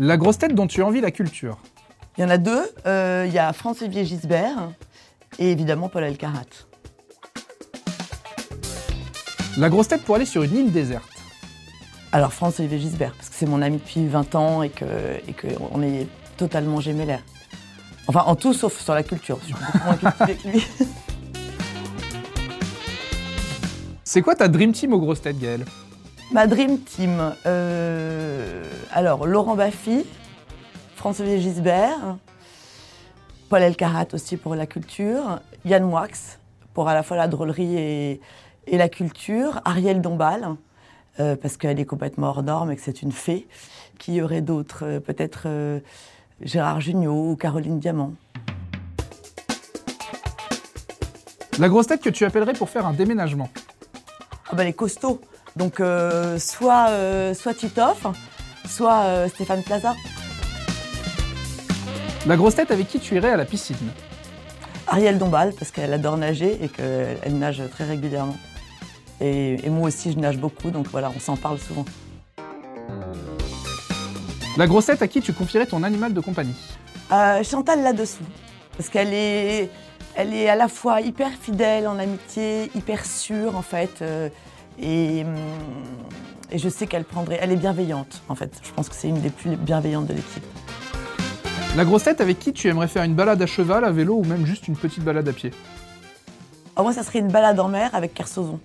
La grosse tête dont tu envies la culture. Il y en a deux. Euh, Il y a Franz-Olivier Gisbert et évidemment Paul Elkarat. La grosse tête pour aller sur une île déserte. Alors Franz-Olivier Gisbert, parce que c'est mon ami depuis 20 ans et qu'on et que on est totalement gémellaires. Enfin, en tout sauf sur la culture. Je suis beaucoup moins cultivée que lui. C'est quoi ta dream team aux grosses têtes, Gaël Ma Dream Team. euh, alors, Laurent Baffy, François Gisbert, Paul Elkarat aussi pour la culture, Yann Moix pour à la fois la drôlerie et, et la culture, Ariel Dombal, euh, parce qu'elle est complètement hors norme et que c'est une fée. Qui y aurait d'autres Euh, Peut-être Gérard Jugnot ou Caroline Diamant. La grosse tête que tu appellerais pour faire un déménagement? Ah bah, les costauds. Donc, euh, soit, euh, soit Titoff, soit euh, Stéphane Plaza. La grosse tête avec qui tu irais à la piscine? Ariel Dombal, parce qu'elle adore nager et qu'elle nage très régulièrement. Et, et moi aussi, je nage beaucoup, donc voilà, on s'en parle souvent. La grosse tête à qui tu confierais ton animal de compagnie? Chantal là-dessous, parce qu'elle est, elle est à la fois hyper fidèle en amitié, hyper sûre en fait, et, hum, et je sais qu'elle prendrait, elle est bienveillante en fait. Je pense que c'est une des plus bienveillantes de l'équipe. La grosse tête avec qui tu aimerais faire une balade à cheval, à vélo ou même juste une petite balade à pied? Alors moi, ça serait une balade en mer avec Kersozon.